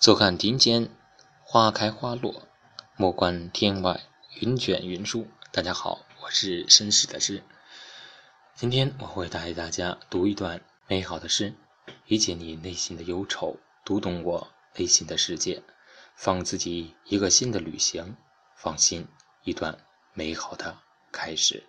坐看庭间花开花落，莫观天外云卷云舒。大家好，我是绅士的诗。今天我会带大家读一段美好的诗，理解你内心的忧愁，读懂我内心的世界，放自己一个新的旅行，放心，一段美好的开始。